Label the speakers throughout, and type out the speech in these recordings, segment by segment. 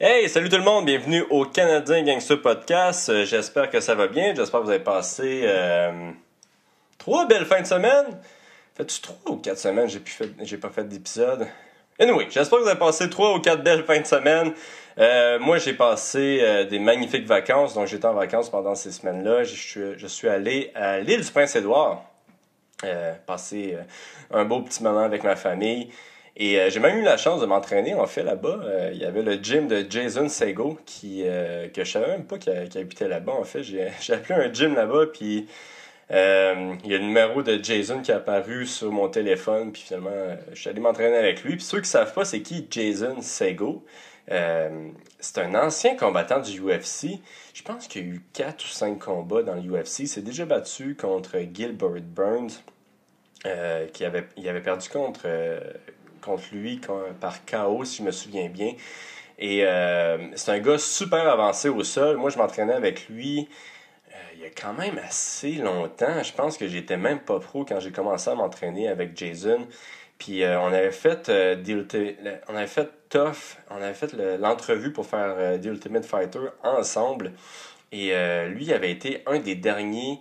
Speaker 1: Hey, salut tout le monde, bienvenue au Canadien Gangster Podcast. Euh, J'espère que ça va bien, j'espère que vous avez passé euh, trois belles fins de semaine. Faites-tu trois ou quatre semaines, j'ai j'ai pas fait d'épisode. Anyway, j'espère que vous avez passé trois ou quatre belles fins de semaine. Euh, moi, j'ai passé des magnifiques vacances, donc j'étais en vacances pendant ces semaines-là. Je suis, je suis allé à l'île du Prince-Édouard, passer un beau petit moment avec ma famille. Et euh, j'ai même eu la chance de m'entraîner en fait là-bas. Euh, il y avait le gym de Jason Sego qui euh, que je savais même pas qu'il habitait là-bas. En fait, j'ai appelé un gym là-bas puis il y a le numéro de Jason qui est apparu sur mon téléphone puis finalement je suis allé m'entraîner avec lui. Puis ceux qui savent pas c'est qui Jason Sego? C'est un ancien combattant du UFC. Je pense qu'il y a eu 4 ou 5 combats dans le UFC. Il s'est déjà battu contre Gilbert Burns, qui avait, il avait perdu contre, contre lui par KO, si je me souviens bien. Et euh, c'est un gars super avancé au sol. Moi, je m'entraînais avec lui euh, il y a quand même assez longtemps. Je pense que j'étais même pas pro quand j'ai commencé à m'entraîner avec Jason. Puis euh, on avait fait on avait fait Tough, on avait fait le- l'entrevue pour faire The Ultimate Fighter ensemble. Et lui avait été un des derniers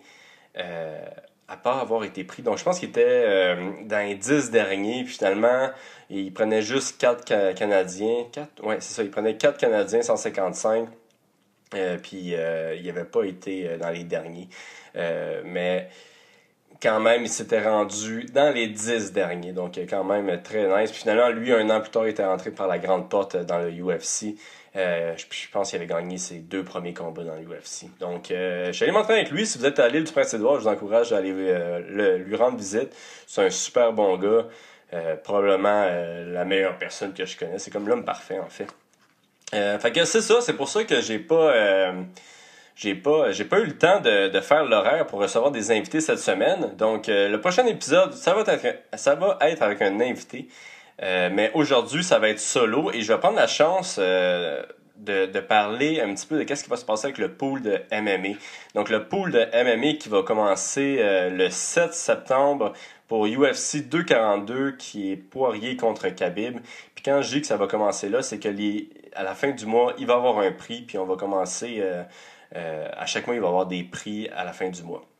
Speaker 1: à pas avoir été pris. Donc je pense qu'il était euh, dans les 10 derniers. Puis finalement, il prenait juste 4 Canadiens. 4, ouais, c'est ça, il prenait 4 Canadiens 155. Euh, puis euh, il n'avait pas été dans les derniers. Mais quand même, il s'était rendu dans les 10 derniers. Donc quand même très nice. Puis finalement, lui, un an plus tard, il était rentré par la grande porte dans le UFC. Euh, je, pense qu'il avait gagné ses deux premiers combats dans le UFC. Donc, euh, je suis allé m'entraîner avec lui. Si vous êtes à l'île du Prince-Édouard, je vous encourage à aller euh, lui rendre visite. C'est un super bon gars. Probablement la meilleure personne que je connais. C'est comme l'homme parfait, en fait. Fait que c'est ça, c'est pour ça que j'ai pas j'ai pas j'ai pas eu le temps de, faire l'horaire pour recevoir des invités cette semaine. Donc le prochain épisode, ça va être ça va être avec un invité. Euh, mais aujourd'hui, ça va être solo et je vais prendre la chance euh, de, parler un petit peu de qu'est-ce qui va se passer avec le pool de MMA. Donc le pool de MMA qui va commencer euh, le 7 septembre pour UFC 242 qui est Poirier contre Khabib. Puis quand je dis que ça va commencer là, c'est que à la fin du mois, il va y avoir un prix, puis on va commencer à chaque mois, il va y avoir des prix à la fin du mois.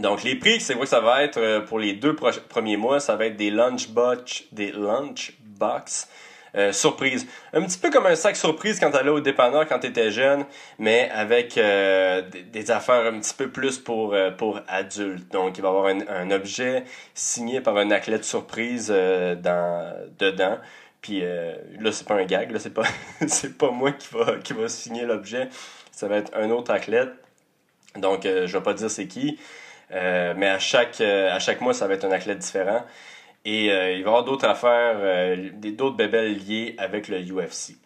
Speaker 1: Donc les prix, c'est vrai que ça va être euh, pour les deux premiers mois, ça va être des lunchbox, des lunchbox euh, surprise. Un petit peu comme un sac surprise quand t'allais au dépanneur quand t'étais jeune, mais avec euh, des, affaires un petit peu plus pour, euh, pour adultes. Donc il va y avoir un, un objet signé par un athlète surprise euh, dans, dedans. Puis euh, là, c'est pas un gag, là, c'est pas, c'est pas moi qui va, qui va signer l'objet. Ça va être un autre athlète. Donc, je vais pas dire c'est qui. Euh, mais à chaque, euh, à chaque mois, ça va être un athlète différent. Et euh, il va y avoir d'autres affaires, d'autres bébelles liées avec le UFC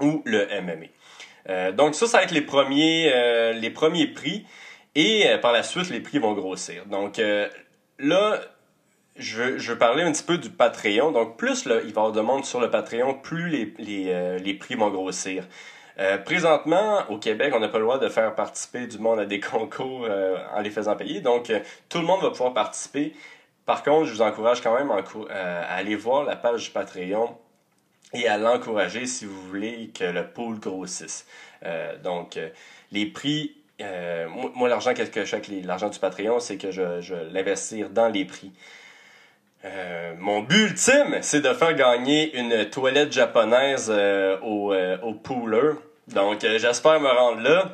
Speaker 1: ou le MMA. Donc ça, ça va être les premiers, les premiers prix. Et par la suite, les prix vont grossir. Donc là, je veux, parler un petit peu du Patreon. Donc plus il va y avoir de monde sur le Patreon, plus les, les, les prix vont grossir. Euh, présentement, au Québec, on n'a pas le droit de faire participer du monde à des concours euh, en les faisant payer. Donc, euh, tout le monde va pouvoir participer. Par contre, je vous encourage quand même à aller voir la page du Patreon et à l'encourager si vous voulez que le pool grossisse. Donc, les prix, moi, l'argent que je l'argent du Patreon, c'est que je, je l'investir dans les prix. Euh, mon but ultime, c'est de faire gagner une toilette japonaise euh, au, euh, au pooler. Donc, j'espère me rendre là.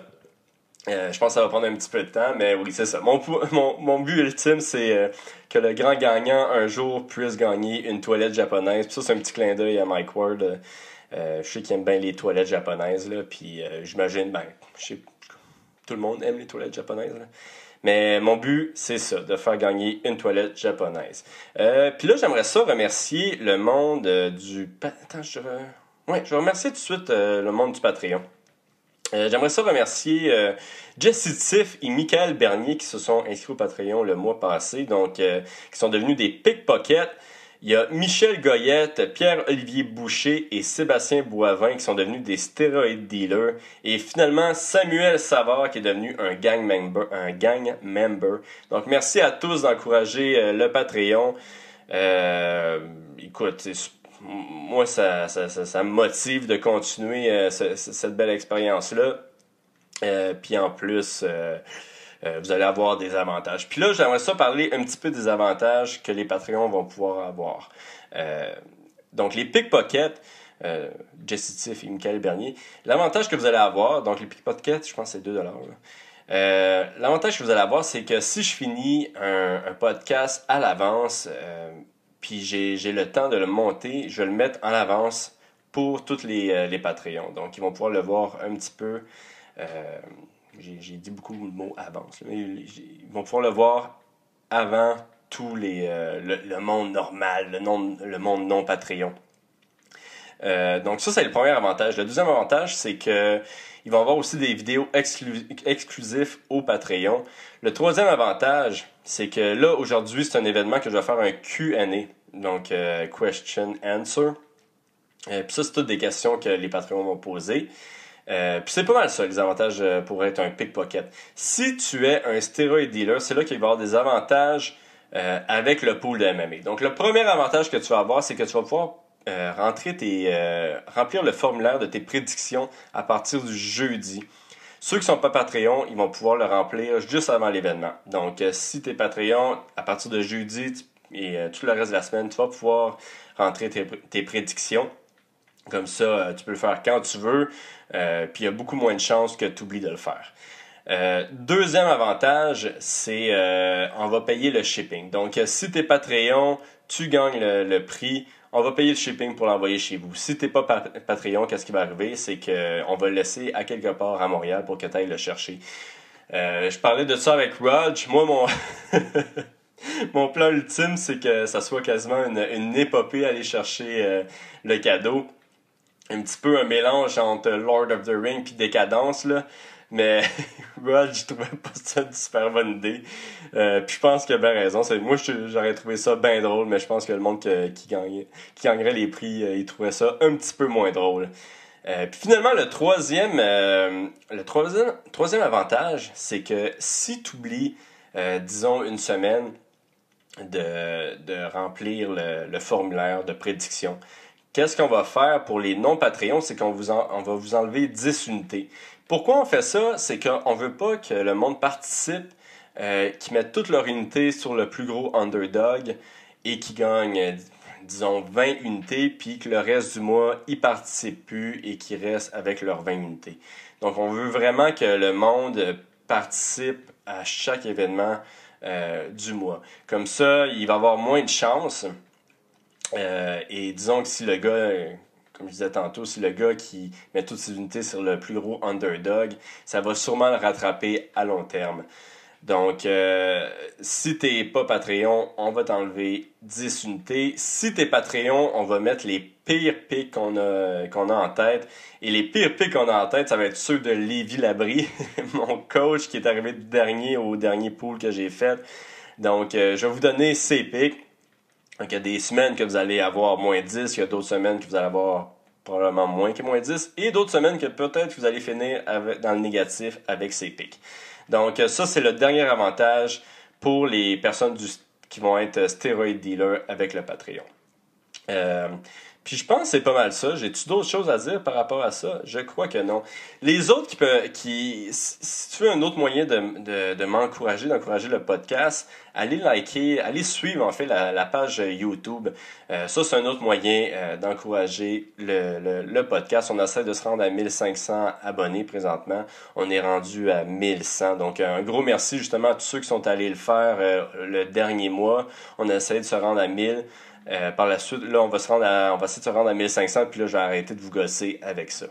Speaker 1: Je pense que ça va prendre un petit peu de temps, mais oui, c'est ça. Mon, mon, but ultime, c'est que le grand gagnant, un jour, puisse gagner une toilette japonaise. Puis ça, c'est un petit clin d'œil à Mike Ward. Je sais qu'il aime bien les toilettes japonaises, là. Puis j'imagine, ben, je sais, tout le monde aime les toilettes japonaises, là. Mais mon but, c'est ça, de faire gagner une toilette japonaise. Euh, Puis là, j'aimerais ça remercier le monde euh, du... Attends, je... Ouais, je vais remercier tout de suite euh, le monde du Patreon. Euh, J'aimerais ça remercier euh, Jesse Tiff et Michael Bernier qui se sont inscrits au Patreon le mois passé, donc euh, qui sont devenus des pickpockets. Il y a Michel Goyette, Pierre-Olivier Boucher et Sébastien Boivin qui sont devenus des stéroïdes dealers. Et finalement, Samuel Savard qui est devenu un gang member. Un gang member. Donc, merci à tous d'encourager euh, le Patreon. Euh, écoute, moi, ça, ça, ça, me motive de continuer cette belle expérience-là. Puis en plus, vous allez avoir des avantages. Puis là, j'aimerais ça parler un petit peu des avantages que les Patreons vont pouvoir avoir. donc, les pickpockets, euh, Jesse Tiff et Michael Bernier. L'avantage que vous allez avoir, donc les pickpockets, je pense que c'est 2 euh, L'avantage que vous allez avoir, c'est que si je finis un, podcast à l'avance, euh, puis j'ai le temps de le monter, je vais le mettre en avance pour tous les, les Patreons. Donc, ils vont pouvoir le voir un petit peu. J'ai dit beaucoup de mots avance. ils vont pouvoir le voir avant tous les, le, monde normal, le, le monde non Patreon. Euh, donc ça, c'est le premier avantage. Le deuxième avantage, c'est que ils vont avoir aussi des vidéos exclusives au Patreon. Le troisième avantage, c'est que là, aujourd'hui, c'est un événement que je vais faire un Q&A, donc euh, Question Answer. Euh, puis ça, c'est toutes des questions que les Patreons vont poser. Euh, puis c'est pas mal ça, les avantages pour être un pickpocket. Si tu es un steroid dealer, c'est là qu'il va y avoir des avantages avec le pool de MMA. Donc le premier avantage que tu vas avoir, c'est que tu vas pouvoir euh, rentrer euh, remplir le formulaire de tes prédictions à partir du jeudi. Ceux qui sont pas Patreon, ils vont pouvoir le remplir juste avant l'événement. Donc, euh, si tu es Patreon, à partir de jeudi et tout le reste de la semaine, tu vas pouvoir rentrer tes, prédictions. Comme ça, tu peux le faire quand tu veux. puis il y a beaucoup moins de chances que tu oublies de le faire. deuxième avantage, c'est on va payer le shipping. Donc, si tu es Patreon, tu gagnes le prix on va payer le shipping pour l'envoyer chez vous. Si t'es pas Patreon, qu'est-ce qui va arriver? C'est qu'on va le laisser à quelque part à Montréal pour que tu ailles le chercher. Euh, je parlais de ça avec Raj. Moi, mon, mon plan ultime, c'est que ça soit quasiment une, une épopée aller chercher euh, le cadeau. Un petit peu un mélange entre Lord of the Ring puis Décadence, là. Mais Rod, je trouvais pas ça une super bonne idée. Euh, puis je pense qu'il a bien raison. Moi, j'aurais trouvé ça bien drôle, mais je pense que le monde qui, gagnait, gagnerait les prix, euh, il trouvait ça un petit peu moins drôle. Euh, puis finalement, le troisième, avantage, c'est que si tu oublies, disons, une semaine de, remplir le formulaire de prédiction, qu'est-ce qu'on va faire pour les non-Patreons? C'est qu'on va vous enlever 10 unités. Pourquoi on fait ça? C'est qu'on ne veut pas que le monde participe, euh, qui mette toute leur unité sur le plus gros underdog et qui gagne, disons, 20 unités, puis que le reste du mois, ils participent plus et qu'ils restent avec leurs 20 unités. Donc, on veut vraiment que le monde participe à chaque événement euh, du mois. Comme ça, il va avoir moins de chances. Euh, et disons que si le gars comme je disais tantôt, si le gars qui met toutes ses unités sur le plus gros underdog, ça va sûrement le rattraper à long terme. Donc, euh, si t'es pas Patreon, on va t'enlever 10 unités. Si t'es Patreon, on va mettre les pires picks qu'on a, qu'on a en tête. Et les pires picks qu'on a en tête, ça va être ceux de Lévi Labrie, mon coach qui est arrivé dernier au dernier pool que j'ai fait. Donc, euh, je vais vous donner ses picks. Donc, il y a des semaines que vous allez avoir moins 10, il y a d'autres semaines que vous allez avoir probablement moins que moins 10, et d'autres semaines que peut-être vous allez finir dans le négatif avec ces pics. Donc, ça, c'est le dernier avantage pour les personnes qui vont être stéroïdes dealers avec le Patreon. Euh, puis je pense que c'est pas mal ça. J'ai-tu d'autres choses à dire par rapport à ça? Je crois que non. Les autres qui peuvent, qui, si tu veux un autre moyen de, de, m'encourager, d'encourager le podcast, allez liker, allez suivre en fait la, page YouTube. Euh, ça, c'est un autre moyen euh, d'encourager le, le, podcast. On essaie de se rendre à 1500 abonnés présentement. On est rendu à 1100. Donc, un gros merci justement à tous ceux qui sont allés le faire euh, le dernier mois. On essaie de se rendre à 1000. Euh, par la suite, là, on va, se rendre on va essayer de se rendre à 1500, puis là, je vais arrêter de vous gosser avec ça.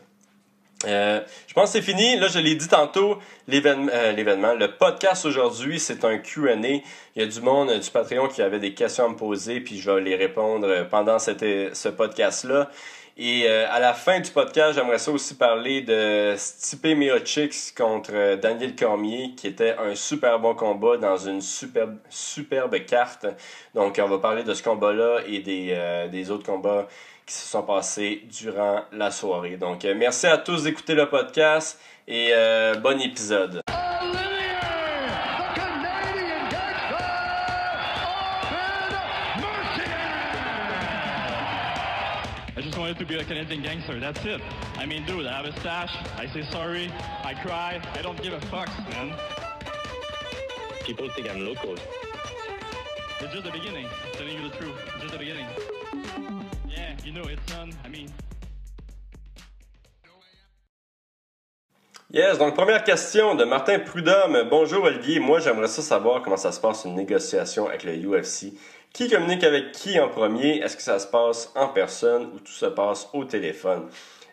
Speaker 1: Euh, je pense que c'est fini. Là, je l'ai dit tantôt, euh, l'événement. le podcast aujourd'hui, c'est un Q&A. Il y a du monde du Patreon qui avait des questions à me poser, puis je vais les répondre pendant ce podcast-là. Et euh, à la fin du podcast, j'aimerais ça aussi parler de Stipe Miocic contre euh, Daniel Cormier, qui était un super bon combat dans une superbe, superbe carte. Donc, on va parler de ce combat-là et des, euh, des autres combats qui se sont passés durant la soirée. Donc, merci à tous d'écouter le podcast et bon épisode.
Speaker 2: To be a Canadian gangster. That's it. I mean, dude, I have a stash. I say sorry. I cry. I don't give a fuck, man.
Speaker 3: People think I'm local.
Speaker 2: It's just the beginning. Telling you the truth. Just the beginning. Yeah, you know, it's done. I mean.
Speaker 1: Yes, donc première question de Martin Prudhomme. Bonjour Olivier, moi j'aimerais ça savoir comment ça se passe une négociation avec le UFC. Qui communique avec qui en premier? Est-ce que ça se passe en personne ou tout se passe au téléphone?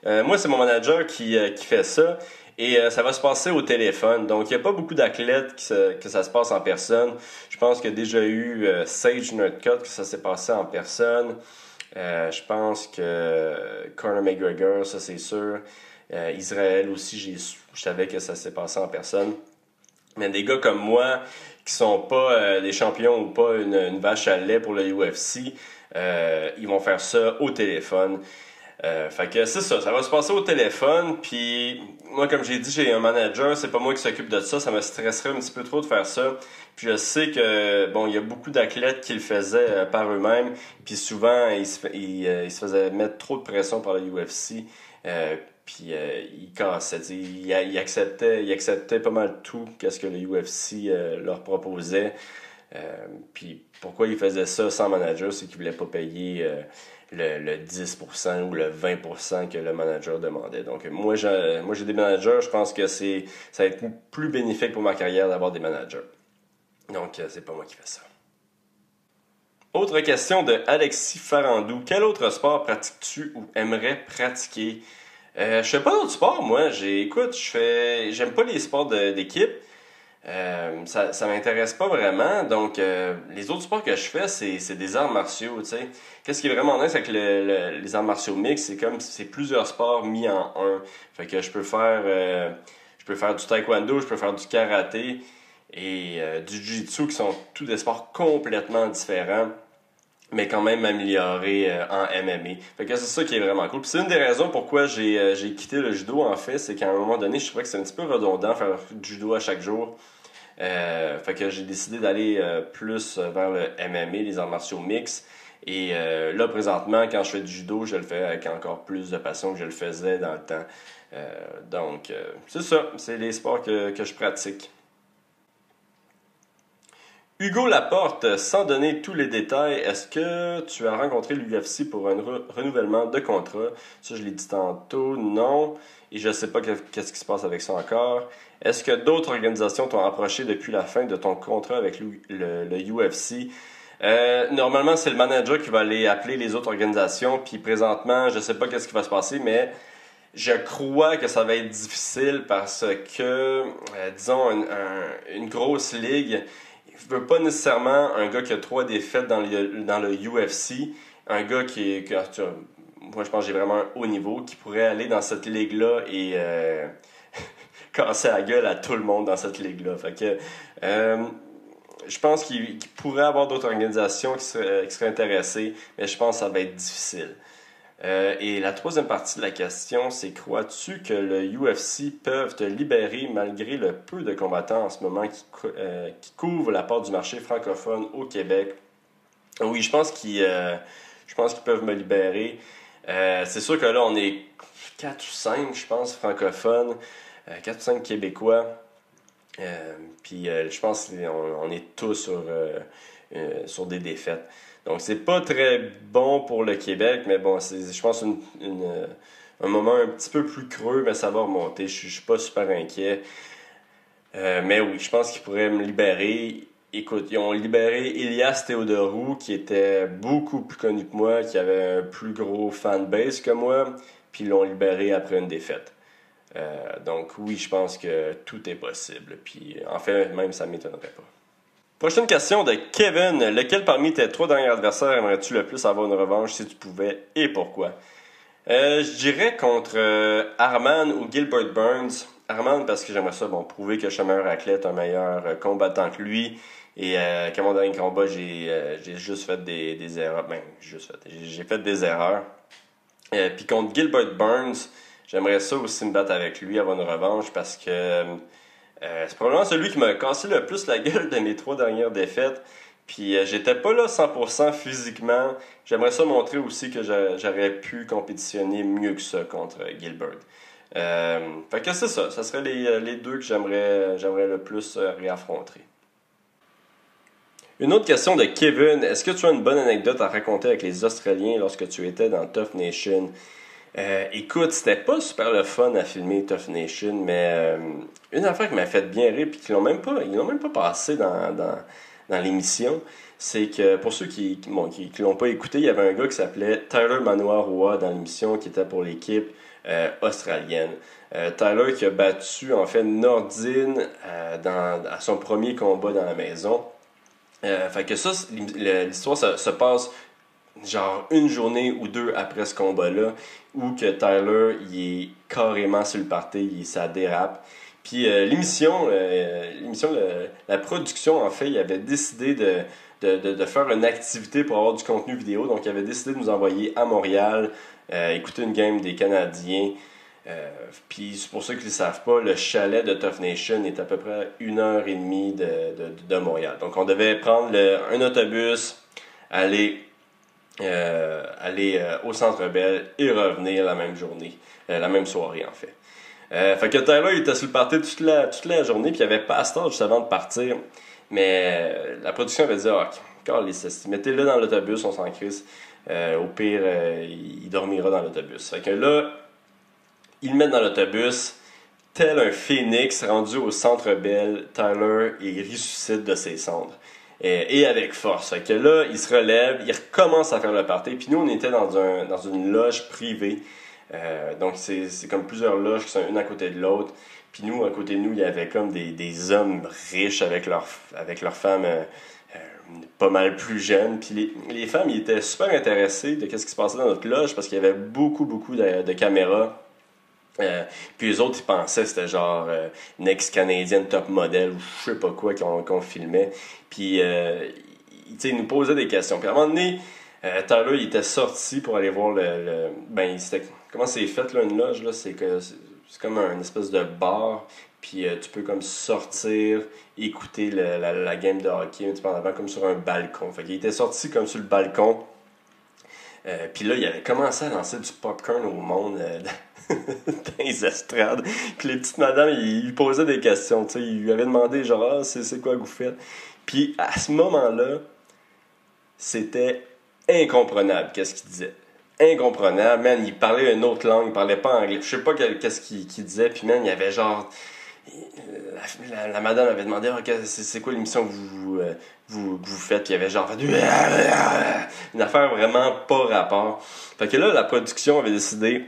Speaker 1: Euh, moi, c'est mon manager qui, euh, qui, fait ça et euh, ça va se passer au téléphone. Donc, il n'y a pas beaucoup d'athlètes que ça se passe en personne. Je pense qu'il y a déjà eu Sage Nerdcut que ça s'est passé en personne. Je pense que Conor McGregor, ça c'est sûr. Israël aussi, je savais que ça s'est passé en personne. Mais des gars comme moi, qui sont pas des champions ou pas une, vache à lait pour le UFC, ils vont faire ça au téléphone. Euh, fait que c'est ça, ça va se passer au téléphone, puis moi, comme j'ai dit, j'ai un manager, c'est pas moi qui s'occupe de ça, ça me stresserait un petit peu trop de faire ça. Puis je sais que, bon, il y a beaucoup d'athlètes qui le faisaient euh, par eux-mêmes, puis souvent, ils se, euh, se, faisaient mettre trop de pression par le UFC, puis ils cassaient, ils, ils, acceptaient, ils acceptaient pas mal tout, qu'est-ce que le UFC leur proposait. puis pourquoi ils faisaient ça sans manager, c'est qu'ils voulaient pas payer le, 10% ou le 20% que le manager demandait. Donc, moi, j'ai, moi, j'ai des managers. Je pense que c'est, ça va être plus bénéfique pour ma carrière d'avoir des managers. Donc, euh, c'est pas moi qui fais ça. Autre question de Alexis Farandou. Quel autre sport pratiques-tu ou aimerais pratiquer? Euh, je fais pas d'autres sports, moi. J'ai, écoute, je fais, j'aime pas les sports d'équipe. Euh, ça, ça m'intéresse pas vraiment. Donc, euh, les autres sports que je fais, c'est des arts martiaux, tu sais. Qu'est-ce qui est vraiment nice avec le, les arts martiaux mix, c'est comme c'est plusieurs sports mis en un. Fait que je peux faire, euh, je peux faire du taekwondo, je peux faire du karaté et du jiu-jitsu qui sont tous des sports complètement différents mais quand même améliorés en MMA. Fait que c'est ça qui est vraiment cool. c'est une des raisons pourquoi j'ai quitté le judo en fait, c'est qu'à un moment donné, je trouvais que c'est un petit peu redondant faire du judo à chaque jour. Euh, fait que j'ai décidé d'aller euh, plus vers le MMA, les arts martiaux mix. Et euh, là, présentement, quand je fais du judo, je le fais avec encore plus de passion que je le faisais dans le temps. donc, c'est ça. C'est les sports que, que je pratique. Hugo Laporte, sans donner tous les détails, est-ce que tu as rencontré l'UFC pour un renouvellement de contrat? Ça, je l'ai dit tantôt, non. Et je ne sais pas qu'est-ce qui se passe avec ça encore. Est-ce que d'autres organisations t'ont approché depuis la fin de ton contrat avec le, UFC? Euh, normalement, c'est le manager qui va aller appeler les autres organisations. Puis présentement, je ne sais pas qu'est-ce qui va se passer, mais je crois que ça va être difficile parce que, euh, disons, une grosse ligue je veux pas nécessairement un gars qui a trois défaites dans le, dans le UFC, un gars qui est. moi, je pense que j'ai vraiment un haut niveau, qui pourrait aller dans cette ligue-là et euh, casser la gueule à tout le monde dans cette ligue-là. Fait que. Euh, je pense qu'il pourrait y avoir d'autres organisations qui seraient, qui seraient intéressées, mais je pense que ça va être difficile. Euh, et la troisième partie de la question, c'est crois-tu que le UFC peuvent te libérer malgré le peu de combattants en ce moment qui, euh, qui couvrent la part du marché francophone au Québec? Oui, je pense qu'ils euh, peuvent me libérer. c'est sûr que là, on est 4 ou 5, je pense, francophones, 4 ou 5 québécois. puis je pense qu'on on est tous sur, sur des défaites. Donc, c'est pas très bon pour le Québec, mais bon, c'est, je pense, une, euh, un moment un petit peu plus creux, mais ça va remonter. Je, suis pas super inquiet. Euh, mais oui, je pense qu'ils pourraient me libérer. Écoute, ils ont libéré Elias Théodorou, qui était beaucoup plus connu que moi, qui avait un plus gros fanbase que moi, puis ils l'ont libéré après une défaite. Euh, donc oui, je pense que tout est possible. Puis en fait, même ça m'étonnerait pas. Prochaine question de Kevin. Lequel parmi tes trois derniers adversaires aimerais-tu le plus avoir une revanche si tu pouvais et pourquoi? Euh, je dirais contre euh, Arman ou Gilbert Burns. Arman parce que j'aimerais ça bon, prouver que je suis un meilleur athlète, un meilleur euh, combattant que lui. Et qu'à mon dernier combat, j'ai juste fait des, erreurs. Ben, juste fait. Fait des erreurs. Puis contre Gilbert Burns, j'aimerais ça aussi me battre avec lui, avoir une revanche parce que euh, c'est probablement celui qui m'a cassé le plus la gueule de mes trois dernières défaites. Puis euh, j'étais pas là 100% physiquement. J'aimerais ça montrer aussi que j'a- j'aurais pu compétitionner mieux que ça contre Gilbert. Euh, fait que c'est ça. Ça serait les, deux que j'aimerais le plus réaffronter. Une autre question de Kevin. Est-ce que tu as une bonne anecdote à raconter avec les Australiens lorsque tu étais dans Tough Nation? Euh, écoute, c'était pas super le fun à filmer Tough Nation, mais euh, une affaire qui m'a fait bien rire puis qu'ils l'ont même pas, ils l'ont même pas passé dans, dans, l'émission, c'est que pour ceux qui l'ont pas écouté, il y avait un gars qui s'appelait Tyler Manoir-Roy dans l'émission qui était pour l'équipe euh, australienne. Tyler qui a battu en fait Nordine dans, à son premier combat dans la maison. Euh, fait que ça, l'histoire se passe genre une journée ou deux après ce combat-là, où que Tyler, il est carrément sur le party, il, ça dérape. Puis euh, l'émission, euh, l'émission, la production, en fait, il avait décidé de, de, de- faire une activité pour avoir du contenu vidéo. Donc, il avait décidé de nous envoyer à Montréal, euh, écouter une game des Canadiens. Puis pour ceux qui ne savent pas, le chalet de Tough Nation est à peu près une heure et demie de, de, Montréal. Donc on devait prendre un autobus, aller, euh, aller euh, au Centre Bell et revenir la même journée, euh, la même soirée en fait. Fait que Tyler il était sur le party toute la, toute la journée, puis il y avait Pastor juste avant de partir. Mais la production avait dit, ah, calisse, mettez-le dans l'autobus, on s'en crisse. Au pire, il dormira dans l'autobus. Fait que là, ils mettent dans l'autobus, tel un phénix rendu au centre Bell, Tyler, il ressuscite de ses cendres. Et, et avec force. Que là, il se relève, il recommence à faire le party. Puis nous, on était dans, un, dans une loge privée. Euh, donc, c'est comme plusieurs loges qui sont une à côté de l'autre. Puis nous, à côté de nous, il y avait comme des, des hommes riches avec leurs avec leurs femmes euh, euh, pas mal plus jeunes. Puis les, les femmes, ils étaient super intéressées de ce qui se passait dans notre loge parce qu'il y avait beaucoup, beaucoup de caméras. Euh, puis les autres, ils pensaient c'était genre euh, une ex-canadienne top modèle ou je sais pas quoi qu'on qu'on filmait. Puis, euh, ils, nous posaient des questions. Puis à un moment donné, euh, Tyler, il était sorti pour aller voir le... le- ben, comment c'est fait, là, une loge, là? C'est que c'est comme un espèce de bar. Puis euh, tu peux comme sortir, écouter la, la game de hockey un petit peu en avant, comme sur un balcon. Fait qu'il était sorti comme sur le balcon. Euh, puis là, il avait commencé à lancer du popcorn au monde dans les estrades. Puis les petites madames, ils posaient des questions. tu sais. Ils lui avaient demandé, genre, ah, c'est quoi que vous faites? Puis à ce moment-là, c'était incomprenable qu'est-ce qu'il disait. Incomprenable. Man, il parlait une autre langue, il parlait pas anglais. Je sais pas qu'est-ce qu'il disait. Puis man, il y avait genre... La, madame avait demandé Ah, c'est quoi l'émission que vous, euh, vous, faites? Puis il y avait genre fait une affaire vraiment pas rapport fait que là la production avait décidé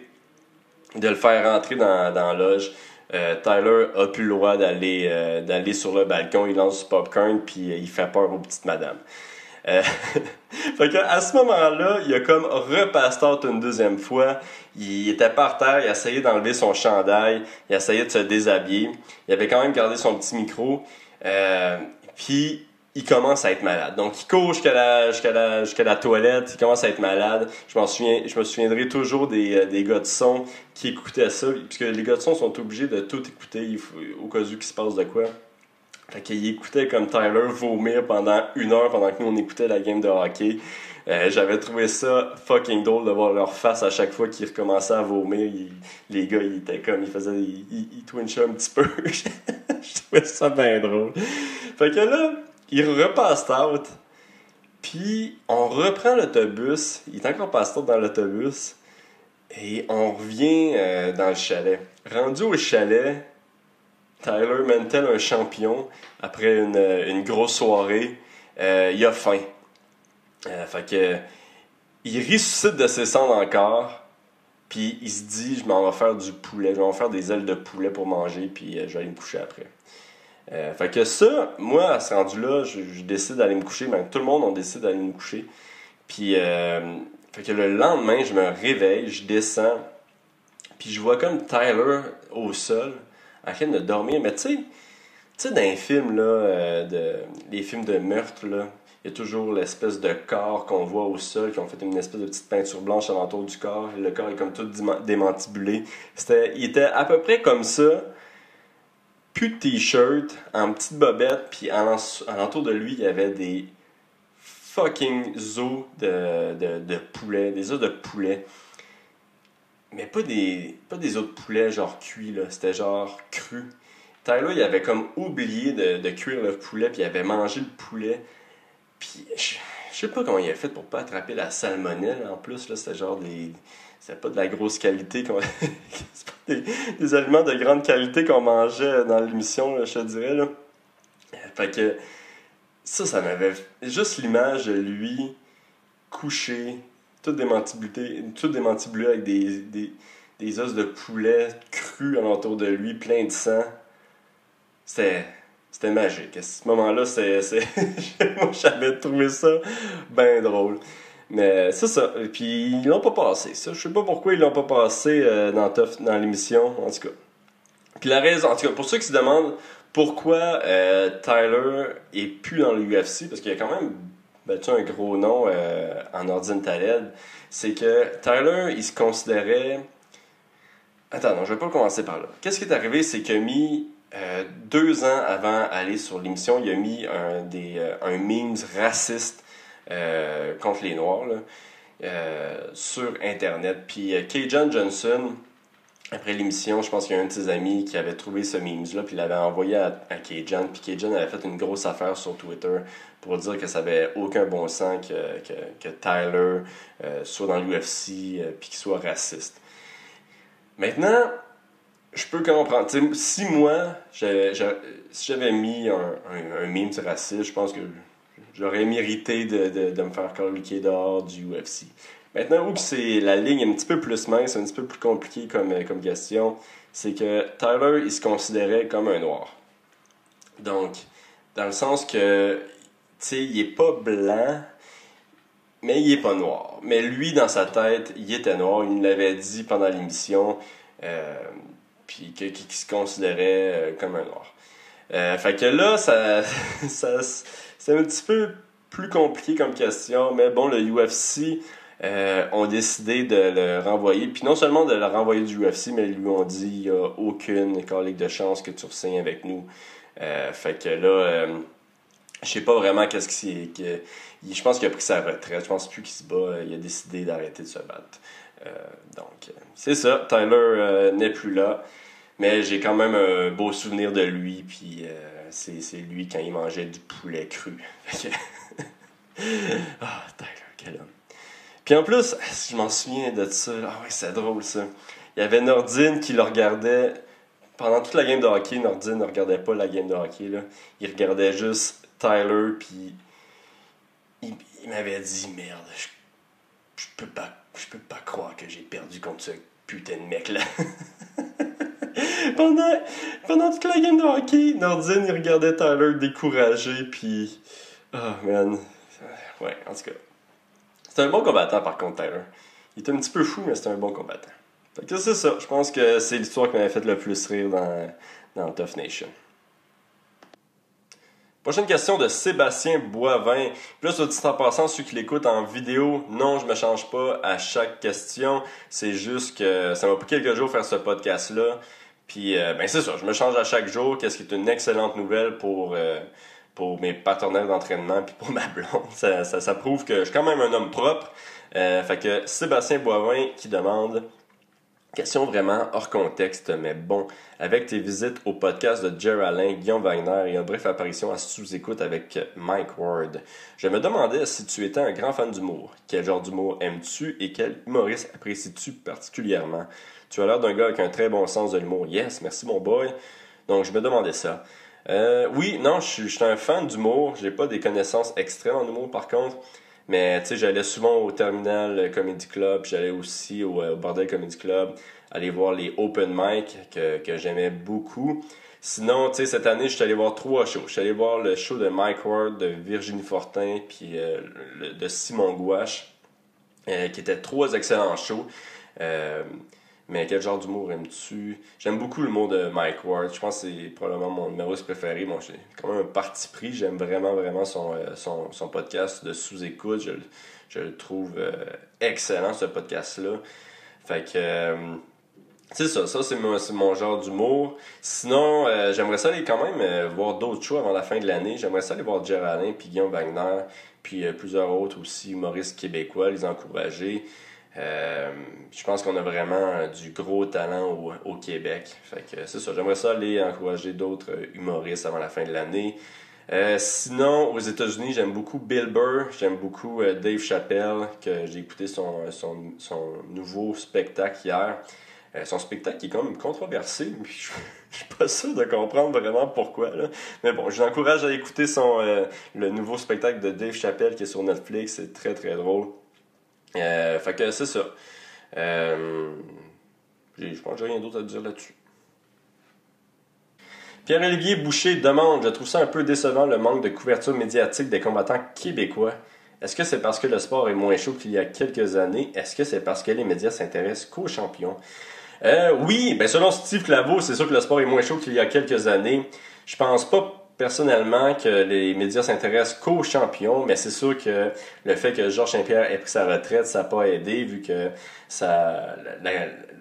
Speaker 1: de le faire rentrer dans, dans loge Euh, Tyler a plus le droit d'aller euh, d'aller sur le balcon il lance du popcorn puis euh, il fait peur aux petites madames euh, fait que à ce moment-là, il a comme repassé une deuxième fois. Il était par terre, il a essayé d'enlever son chandail, il a essayé de se déshabiller. Il avait quand même gardé son petit micro. Euh, puis il commence à être malade. Donc il court jusqu'à la, la, la toilette, il commence à être malade. Je m'en souviens, je me souviendrai toujours des, euh, des gars de son qui écoutaient ça, puisque les gars de son sont obligés de tout écouter au cas où qu'il se passe de quoi. Fait qu'il écoutait comme Tyler vomir pendant une heure pendant que nous on écoutait la game de hockey. Euh, J'avais trouvé ça fucking drôle de voir leur face à chaque fois qu'ils recommençaient à vomir. Les gars, ils étaient comme, ils faisaient, ils, ils, ils twinchaient un petit peu. Je trouvais ça bien drôle. Fait que là, il repasse out. Puis on reprend l'autobus. Il est encore passé out dans l'autobus. Et on revient euh, dans le chalet. Rendu au chalet, Tyler Mantel, un champion, après une, une grosse soirée, euh, il a faim. Euh, fait que, il ressuscite de ses cendres encore, puis il se dit Je m'en vais faire du poulet, je vais m'en faire des ailes de poulet pour manger, puis euh, je vais aller me coucher après. Euh, fait que ça, moi, à ce rendu-là, je, décide d'aller me coucher, même tout le monde, on décide d'aller me coucher. Puis, euh, fait que le lendemain, je me réveille, je descends, puis je vois comme Tyler au sol, en train de dormir. Mais tu sais, tu sais, dans les films, là, euh, de, les films de meurtre, là, il y a toujours l'espèce de corps qu'on voit au sol, qui ont fait une espèce de petite peinture blanche alentour du corps. Le corps est comme tout démantibulé. C'était, il était à peu près comme ça. Plus de t-shirt, en petite bobette, puis alentour de lui, il y avait des fucking zoo de, de, poulet, des os de poulet. Mais pas des, pas des os de poulet genre cuits, là. C'était genre cru. Tyler, il avait comme oublié de, de cuire le poulet, puis il avait mangé le poulet. Puis je, je sais pas comment il a fait pour pas attraper la salmonelle. En plus, là, c'était genre des. C'était pas de la grosse qualité. C'est pas des, aliments de grande qualité qu'on mangeait dans l'émission, je te dirais. Là. Fait que ça, ça m'avait. Juste l'image de lui couché, tout démantibulé, tout démantibulé avec des, des, des os de poulet crus alentour de lui, plein de sang. C'était. C'était magique. À ce moment-là, c'est, c'est... moi, j'avais trouvé ça bien drôle. Mais c'est ça. Et puis, ils l'ont pas passé. Ça, je sais pas pourquoi ils l'ont pas passé euh, dans, l'émission, en tout cas. Puis la raison, en tout cas, pour ceux qui se demandent pourquoi euh, Tyler est plus dans le UFC, parce qu'il a quand même battu un gros nom euh, en Ordine c'est que Tyler, il se considérait. Attends, non, je vais pas commencer par là. Qu'est-ce qui est arrivé, c'est qu'il a mis deux ans avant d'aller sur l'émission, il a mis un, des, un memes raciste euh, contre les Noirs là, euh, sur Internet. Puis euh, Kajan Johnson, après l'émission, je pense qu'il y a un de ses amis qui avait trouvé ce memes-là, puis l'avait envoyé à, à Kajan. Puis Kajan avait fait une grosse affaire sur Twitter pour dire que ça avait aucun bon sens que, que, que Tyler soit dans l'UFC, puis qu'il soit raciste. Maintenant, je peux comprendre. Si moi, si j'avais mis un, un, un meme raciste, je pense que j'aurais mérité de, de, de me faire coloquer dehors du UFC. Maintenant, où c'est la ligne un petit peu plus mince, un petit peu plus compliqué comme, euh, comme question, c'est que Tyler, il se considérait comme un noir. Donc, dans le sens que, tu sais, il est pas blanc, mais il est pas noir. Mais lui, dans sa tête, il était noir. Il nous l'avait dit pendant l'émission. Euh, puis qu'il se considérait euh, comme un noir. Fait que là, ça, ça c'est un petit peu plus compliqué comme question, mais bon, le UFC euh, ont décidé de le renvoyer, puis non seulement de le renvoyer du UFC, mais ils lui ont dit il n'y a aucune calique de chance que tu signes avec nous. Euh, fait que là, euh, je sais pas vraiment qu'est-ce qui c'est. Je pense qu'il a pris sa retraite. Je pense plus qu'il se bat. Il a décidé d'arrêter de se battre. Euh, donc, c'est ça. Tyler n'est plus là. Mais j'ai quand même un beau souvenir de lui. Puis c'est lui quand il mangeait du poulet cru. Ah, Tyler, quel homme. Puis en plus, je m'en souviens de ça. Ah ouais, c'est drôle ça. Il y avait Nordine qui le regardait. Pendant toute la game de hockey, Nordine ne regardait pas la game de hockey. Là. Il regardait juste Tyler. Puis il, il m'avait dit Merde, je, je peux pas je peux pas croire que j'ai perdu contre ce putain de mec là. pendant, pendant toute la game de hockey, Nordine il regardait Tyler découragé puis oh man. Ouais, en tout cas. C'est un bon combattant par contre Tyler. Il était un petit peu fou mais c'est un bon combattant. Fait que c'est ça, je pense que c'est l'histoire qui m'avait fait le plus rire dans, dans Tough Nation. Prochaine question de Sébastien Boivin. Là, soit dit en passant, ceux qui l'écoutent en vidéo, non, je me change pas à chaque question. C'est juste que ça m'a pris quelques jours faire ce podcast-là. Puis, euh, ben c'est ça, je me change à chaque jour, qu'est-ce qui est une excellente nouvelle pour, euh, pour mes partenaires d'entraînement puis pour ma blonde. Ça, ça, prouve que je suis quand même un homme propre. Euh, fait que Sébastien Boivin qui demande Question vraiment hors contexte, mais bon. Avec tes visites au podcast de Jerry Alain, Guillaume Wagner et une bref apparition à sous-écoute avec Mike Ward, je me demandais si tu étais un grand fan d'humour. Quel genre d'humour aimes-tu et quel humoriste apprécies-tu particulièrement? Tu as l'air d'un gars avec un très bon sens de l'humour. Yes, merci mon boy. Donc je me demandais ça. Euh, oui, non, je suis, je suis un fan d'humour. J'ai pas des connaissances extrêmes en humour par contre. Mais tu sais, j'allais souvent au Terminal Comedy Club, j'allais aussi au, euh, au Bordel Comedy Club, aller voir les open mic que, que j'aimais beaucoup. Sinon, tu sais, cette année, je suis allé voir trois shows. Je suis allé voir le show de Mike Ward, de Virginie Fortin, puis euh, le- de Simon Gouache, euh, qui étaient trois excellents shows. Euh, mais quel genre d'humour aimes-tu? J'aime beaucoup l'humour de Mike Ward. Je pense que c'est probablement mon humoriste préféré. Bon, quand même un parti pris. J'aime vraiment, vraiment son, euh, podcast de sous-écoute. Je, le- le trouve euh, excellent, ce podcast-là. Fait que... euh, c'est ça, ça c'est mon, genre d'humour. Sinon, j'aimerais ça aller quand même voir d'autres shows avant la fin de l'année. J'aimerais ça aller voir Jerry Alain puis Guillaume Wagner. puis plusieurs autres aussi humoristes québécois, les encourager. Euh, je pense qu'on a vraiment du gros talent au, Québec. Fait que c'est ça. J'aimerais ça aller encourager d'autres humoristes avant la fin de l'année. Euh, sinon, aux États-Unis, j'aime beaucoup Bill Burr, j'aime beaucoup euh, Dave Chappelle, que j'ai écouté son, son, son, nouveau spectacle hier. Euh, son spectacle qui est quand même controversé, mais je, je suis pas sûr de comprendre vraiment pourquoi. Mais bon, je l'encourage à écouter son, le nouveau spectacle de Dave Chappelle qui est sur Netflix, c'est très très drôle. Fait que c'est ça. je pense que j'ai rien d'autre à dire là-dessus. Pierre-Olivier Boucher demande Je trouve ça un peu décevant le manque de couverture médiatique des combattants québécois. Est-ce que c'est parce que le sport est moins chaud qu'il y a quelques années? Est-ce que c'est parce que les médias s'intéressent qu'aux champions? Euh, Oui, ben selon Steve Claveau, c'est sûr que le sport est moins chaud qu'il y a quelques années. Je pense pas personnellement que les médias s'intéressent qu'aux champions, mais c'est sûr que le fait que Georges Saint-Pierre ait pris sa retraite, ça n'a pas aidé vu que la,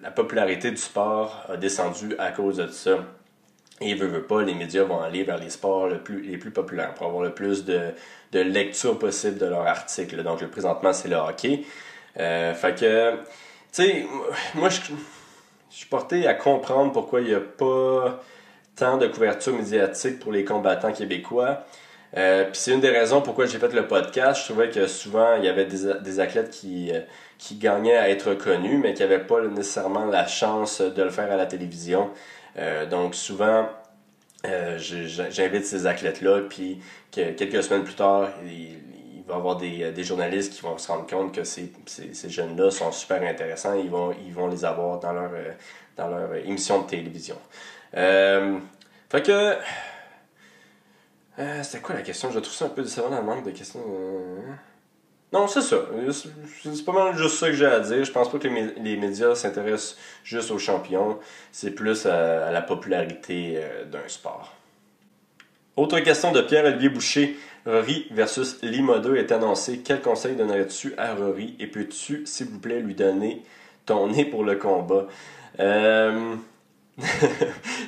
Speaker 1: la popularité du sport a descendu à cause de ça. Et veut, veut pas, les médias vont aller vers les sports les plus populaires pour avoir le plus de, de lecture possible de leurs articles. Donc, présentement, c'est le hockey. Euh, fait que, tu sais, moi, je, je suis porté à comprendre pourquoi il n'y a pas de couverture médiatique pour les combattants québécois. Euh, Puis c'est une des raisons pourquoi j'ai fait le podcast. Je trouvais que souvent, il y avait des, des athlètes qui, euh, qui gagnaient à être connus, mais qui n'avaient pas nécessairement la chance de le faire à la télévision. Euh, donc souvent, j'invite ces athlètes-là, puis que quelques semaines plus tard, il, va y avoir des, des, journalistes qui vont se rendre compte que ces, ces, ces jeunes-là sont super intéressants, ils vont, ils vont les avoir dans leur, dans leur émission de télévision. Euh, fait que... Euh, C'était quoi la question? Je trouve ça un peu décevant dans le manque de questions. Non, c'est ça. C'est pas mal juste ça que j'ai à dire. Je pense pas que les, médias s'intéressent juste aux champions. C'est plus à, la popularité euh, d'un sport. Autre question de Pierre-Olivier Boucher. Rory versus Lima 2 est annoncé. Quel conseil donnerais-tu à Rory? Et peux-tu, s'il vous plaît, lui donner ton nez pour le combat? Euh,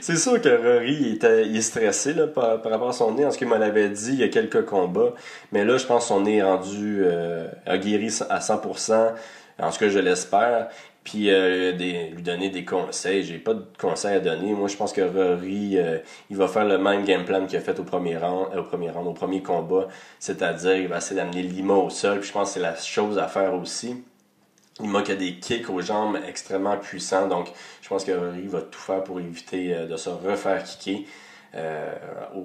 Speaker 1: c'est sûr que Rory était, est stressé par, rapport à son nez. En ce qu'il m'avait dit, il y a quelques combats. Mais là, je pense que son nez est rendu euh, a guéri à 100%. En ce que je l'espère. Puis euh, lui donner des conseils. J'ai pas de conseils à donner. Moi, je pense que Rory, euh, il va faire le même game plan qu'il a fait au premier rang, euh, au premier rang, au premier combat. C'est-à-dire, il va essayer d'amener Lima au sol. Puis je pense que c'est la chose à faire aussi. Il a des kicks aux jambes extrêmement puissants, donc je pense que Rory va tout faire pour éviter euh, de se refaire kicker euh,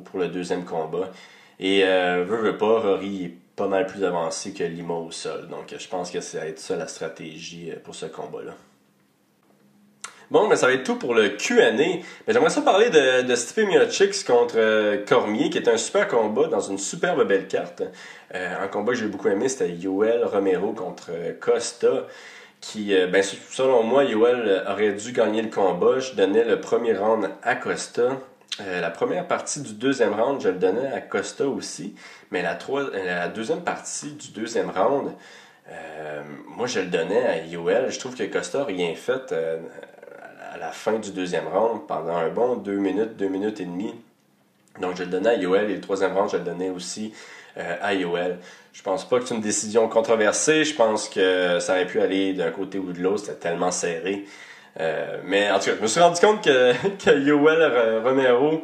Speaker 1: pour le deuxième combat. Et euh, veut, veut pas, Rory est pas mal plus avancé que Lima au sol, donc je pense que ça va être ça la stratégie euh, pour ce combat-là. Bon, mais ça va être tout pour le Q&A. Mais j'aimerais ça parler de, de Stipe contre euh, Cormier, qui est un super combat dans une superbe belle carte. Euh, un combat que j'ai beaucoup aimé, c'était Yoel Romero contre euh, Costa. Qui, ben, selon moi, Yoel aurait dû gagner le combat. Je donnais le premier round à Costa. la première partie du deuxième round, je le donnais à Costa aussi. Mais la, la deuxième partie du deuxième round, moi, je le donnais à Yoel. Je trouve que Costa n'a rien fait à la fin du deuxième round pendant un bon deux minutes, deux minutes et demie. Donc je le donnais à Yoel et le troisième round, je le donnais aussi euh, à Yoel. Je pense pas que c'est une décision controversée. Je pense que ça aurait pu aller d'un côté ou de l'autre. C'était tellement serré. Euh, mais en tout cas, je me suis rendu compte que, que Yoel Romero,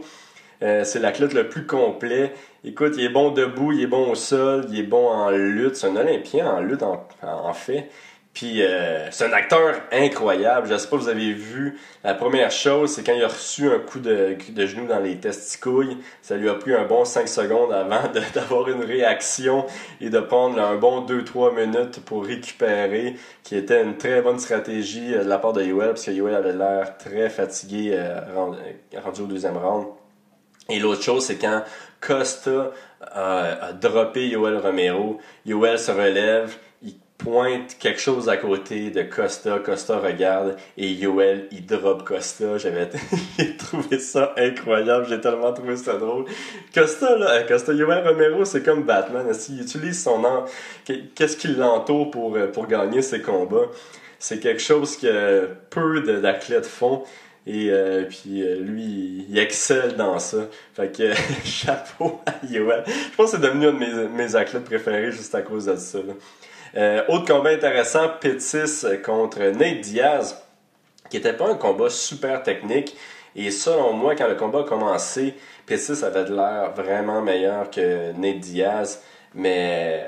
Speaker 1: euh, c'est l'athlète le plus complet. Écoute, il est bon debout, il est bon au sol, il est bon en lutte. C'est un Olympien en lutte en, en fait. Puis euh, c'est un acteur incroyable. Je sais pas vous avez vu. La première chose, c'est quand il a reçu un coup de, genou dans les testicouilles. Ça lui a pris un bon 5 secondes avant d'avoir une réaction et de prendre un bon 2-3 minutes pour récupérer, qui était une très bonne stratégie euh, de la part de Yoel, parce que Yoel avait l'air très fatigué euh, rendu au deuxième round. Et l'autre chose, c'est quand Costa a, a droppé Yoel Romero, Yoel se relève, pointe quelque chose à côté de Costa. Costa regarde et Yoel, il drop Costa. J'avais trouvé ça incroyable. J'ai tellement trouvé ça drôle. Costa, là, euh, Costa Yoel Romero, c'est comme Batman. S'il utilise son nom, qu'est-ce qui l'entoure pour, euh, pour gagner ses combats? C'est quelque chose que peu d'athlètes font. Et euh, puis lui, il excelle dans ça. Fait que chapeau à Yoel. Je pense que c'est devenu un de mes, mes athlètes préférés juste à cause de ça. Euh, autre combat intéressant, Pettis contre Nate Diaz, qui était pas un combat super technique. Et selon moi, quand le combat a commencé, Pettis avait de l'air vraiment meilleur que Nate Diaz. Mais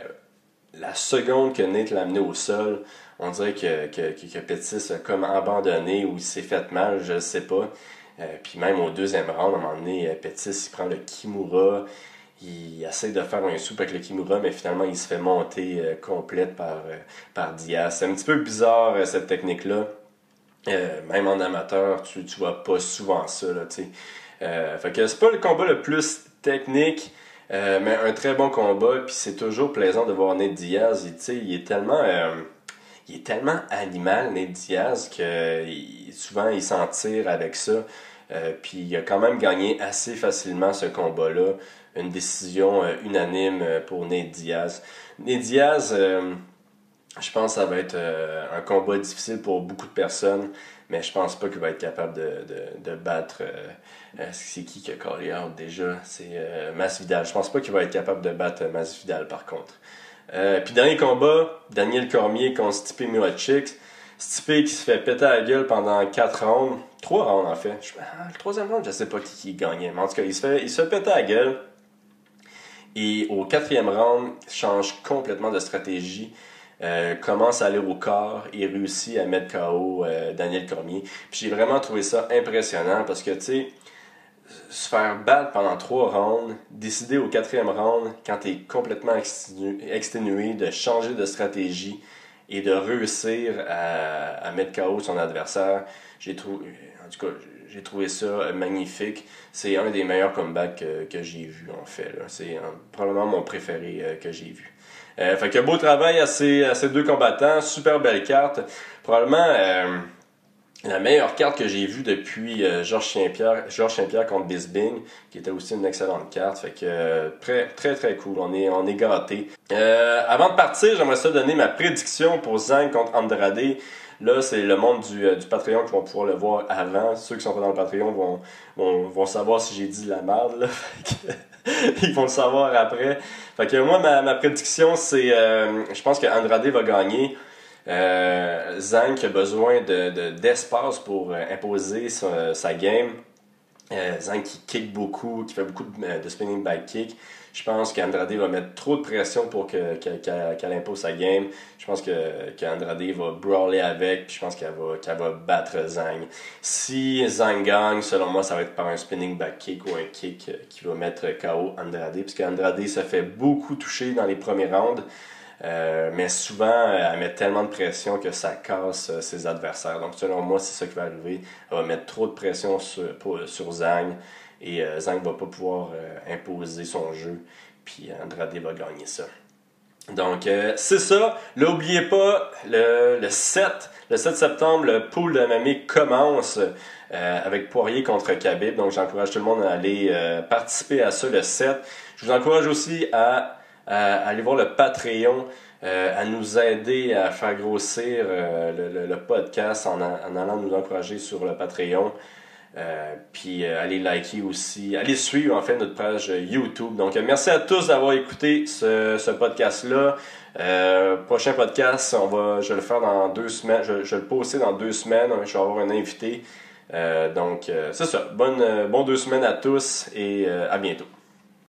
Speaker 1: la seconde que Nate l'a amené au sol, on dirait que, que, Pettis a comme abandonné ou s'est fait mal, je sais pas. Euh, puis même au deuxième round, à un moment donné, euh, Pettis il prend le Kimura, il essaie de faire un soupe avec le Kimura, mais finalement il se fait monter euh, complète par, euh, par Diaz. C'est un petit peu bizarre euh, cette technique-là. Euh, même en amateur, tu, tu vois pas souvent ça, là, tu fait que c'est pas le combat le plus technique, mais un très bon combat, puis c'est toujours plaisant de voir Nate Diaz. Il, il est tellement... il est tellement animal, Nate Diaz, que souvent il s'en tire avec ça. Euh, puis il a quand même gagné assez facilement ce combat-là. Une décision euh, unanime euh, pour Nate Diaz. Nate Diaz, je pense que ça va être un combat difficile pour beaucoup de personnes, mais je pense pas qu'il va être capable de, de, de battre. c'est qui qui a callé out déjà? C'est Masvidal. Je pense pas qu'il va être capable de battre Masvidal par contre. Puis dernier combat, Daniel Cormier contre Stipe Miocic. Stipe qui se fait péter la gueule pendant 4 rounds. 3 rounds en fait. Je- ah, le troisième round, je sais pas qui, qui gagnait. Mais en tout cas, il se fait, il se fait péter la gueule. Et au quatrième round, il change complètement de stratégie. Euh, commence à aller au corps et réussit à mettre KO euh, Daniel Cormier. Puis j'ai vraiment trouvé ça impressionnant parce que, tu sais, se faire battre pendant trois rounds, décider au quatrième round, quand tu es complètement exténu- exténué, de changer de stratégie et de réussir à, à mettre KO son adversaire, j'ai trouvé, en tout cas, j'ai trouvé ça magnifique. C'est un des meilleurs comebacks que, que j'ai vu en fait. C'est euh, probablement mon préféré euh, que j'ai vu. Euh, fait que beau travail à ces, à ces deux combattants, super belle carte. Probablement euh, la meilleure carte que j'ai vue depuis euh, Georges Saint-Pierre, Georges Saint-Pierre contre Bisbing, qui était aussi une excellente carte. Fait que euh, très très très cool. On est on est gâtés. Euh, avant de partir, j'aimerais ça donner ma prédiction pour Zang contre Andrade. Là, c'est le monde du, euh, du Patreon qui vont pouvoir le voir avant. Ceux qui sont pas dans le Patreon vont, vont, vont savoir si j'ai dit de la merde. Là. Ils vont le savoir après. Fait que moi, ma, ma prédiction, c'est... euh, je pense que Andrade va gagner. Euh, Zang qui a besoin de, de- d'espace pour euh, imposer sa, game. Euh, Zang qui kick beaucoup, qui fait beaucoup de, euh, de spinning back kick. Je pense qu'Andrade va mettre trop de pression pour que, que- qu'elle, qu'elle impose sa game. Je pense que, qu'Andrade va brawler avec, puis je pense qu'elle va, va battre Zang. Si Zang gagne, selon moi, ça va être par un spinning back kick ou un kick euh, qui va mettre KO Andrade, puisque Andrade se fait beaucoup toucher dans les premiers rounds. Euh, mais souvent, euh, elle met tellement de pression que ça casse euh, ses adversaires. Donc, selon moi, c'est ça qui va arriver. Elle va mettre trop de pression sur, sur Zang et euh, Zang va pas pouvoir imposer son jeu. Puis Andrade va gagner ça. Donc, euh, c'est ça. Là, oubliez pas, le, le 7, le 7 septembre, le pool de Mamie commence euh, avec Poirier contre Khabib. Donc, j'encourage tout le monde à aller euh, participer à ça le 7. Je vous encourage aussi à, à aller voir le Patreon, euh, à nous aider à faire grossir euh, le, podcast en, allant nous encourager sur le Patreon. Euh, puis euh, allez liker aussi, allez suivre en fait notre page euh, YouTube. Donc euh, merci à tous d'avoir écouté ce, ce podcast-là. Euh, prochain podcast, on va, je vais le faire dans deux semaines. Je, vais le poster dans deux semaines. Je vais avoir un invité. Euh, donc euh, c'est ça. Bonne, euh, bon deux semaines à tous et euh, à bientôt.